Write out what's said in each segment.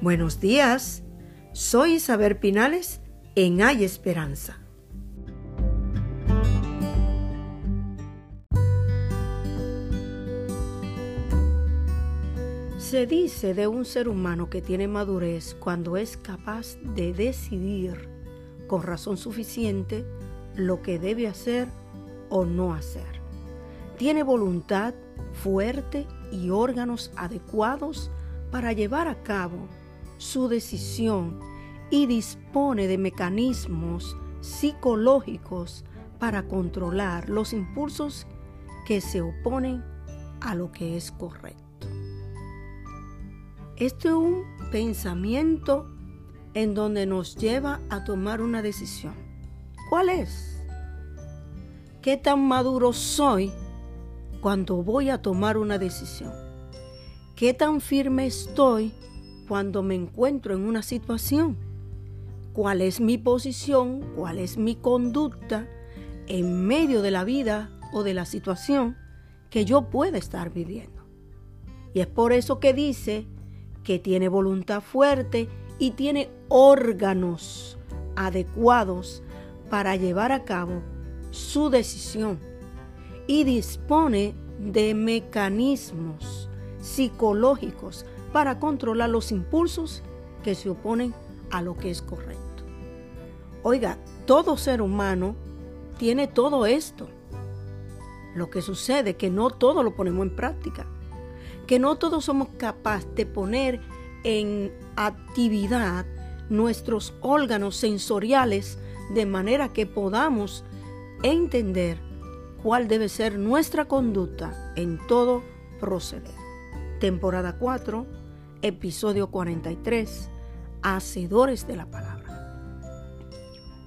Buenos días, soy Isabel Pinales en Hay Esperanza. Se dice de un ser humano que tiene madurez cuando es capaz de decidir con razón suficiente lo que debe hacer o no hacer. Tiene voluntad fuerte y órganos adecuados para llevar a cabo su decisión y dispone de mecanismos psicológicos para controlar los impulsos que se oponen a lo que es correcto. Este es un pensamiento en donde nos lleva a tomar una decisión. ¿Cuál es? ¿Qué tan maduro soy cuando voy a tomar una decisión? ¿Qué tan firme estoy cuando me encuentro en una situación? ¿Cuál es mi posición? ¿Cuál es mi conducta en medio de la vida o de la situación que yo pueda estar viviendo? Y es por eso que dice que tiene voluntad fuerte y tiene órganos adecuados para llevar a cabo su decisión y dispone de mecanismos psicológicos para controlar los impulsos que se oponen a lo que es correcto. Oiga, todo ser humano tiene todo esto. Lo que sucede es que no todo lo ponemos en práctica, que no todos somos capaces de poner en actividad nuestros órganos sensoriales de manera que podamos entender cuál debe ser nuestra conducta en todo proceder. Temporada 4, episodio 43, Hacedores de la Palabra.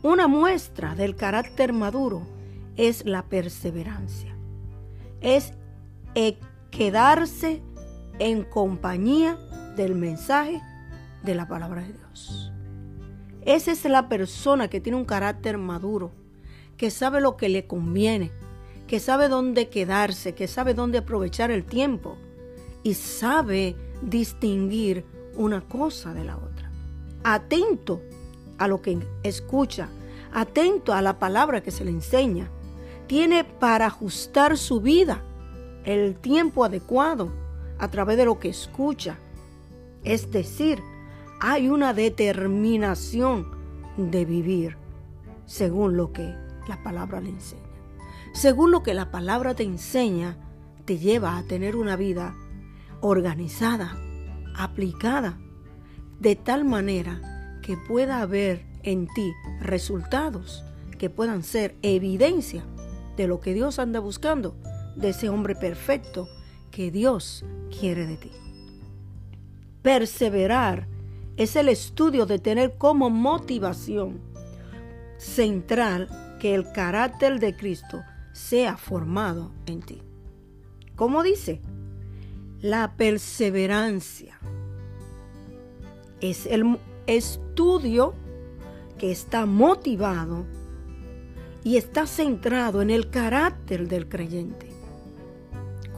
Una muestra del carácter maduro es la perseverancia. Es quedarse en compañía del mensaje de la palabra de Dios. Esa es la persona que tiene un carácter maduro, que sabe lo que le conviene, que sabe dónde quedarse, que sabe dónde aprovechar el tiempo y sabe distinguir una cosa de la otra. Atento a lo que escucha, atento a la palabra que se le enseña. Tiene para ajustar su vida el tiempo adecuado a través de lo que escucha. Es decir, hay una determinación de vivir según lo que la palabra le enseña. Según lo que la palabra te enseña, te lleva a tener una vida organizada, aplicada, de tal manera que pueda haber en ti resultados que puedan ser evidencia de lo que Dios anda buscando, de ese hombre perfecto que Dios quiere de ti. Perseverar es el estudio de tener como motivación central que el carácter de Cristo sea formado en ti. ¿Cómo dice? La perseverancia es el estudio que está motivado y está centrado en el carácter del creyente,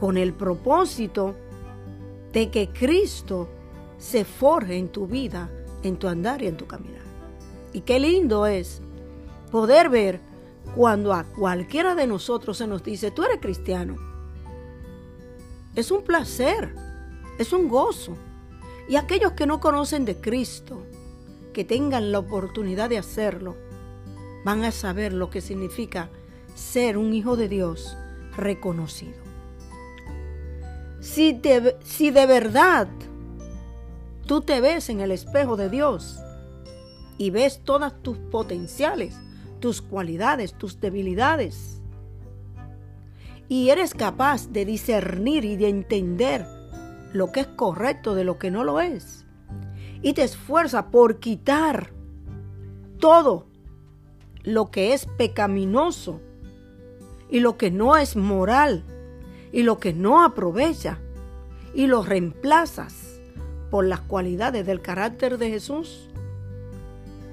con el propósito de que Cristo se forje en tu vida, en tu andar y en tu caminar. Y qué lindo es poder ver cuando a cualquiera de nosotros se nos dice, tú eres cristiano es un placer, es un gozo. Y aquellos que no conocen de Cristo, que tengan la oportunidad de hacerlo, van a saber lo que significa ser un hijo de Dios reconocido. Si, si de verdad tú te ves en el espejo de Dios y ves todas tus potenciales, tus cualidades, tus debilidades, y eres capaz de discernir y de entender lo que es correcto de lo que no lo es. Y te esfuerza por quitar todo lo que es pecaminoso y lo que no es moral y lo que no aprovecha y lo reemplazas por las cualidades del carácter de Jesús,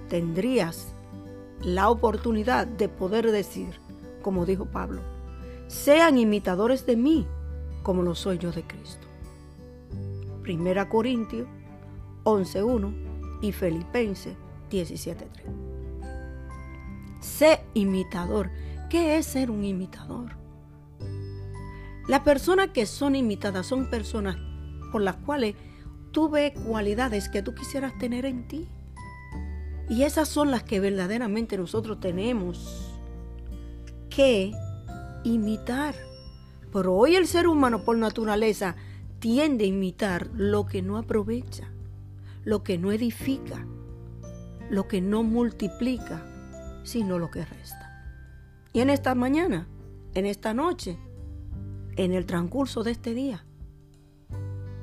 tendrías la oportunidad de poder decir, como dijo Pablo, sean imitadores de mí como lo soy yo de Cristo. Primera Corintios 11.1 y Filipenses 17.3. Sé imitador. ¿Qué es ser un imitador? Las personas que son imitadas son personas por las cuales tú ves cualidades que tú quisieras tener en ti. Y esas son las que verdaderamente nosotros tenemos que imitar. Pero hoy el ser humano por naturaleza tiende a imitar lo que no aprovecha, lo que no edifica, lo que no multiplica, sino lo que resta. Y en esta mañana, en esta noche, en el transcurso de este día,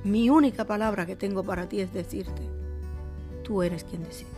mi única palabra que tengo para ti es decirte, tú eres quien decide.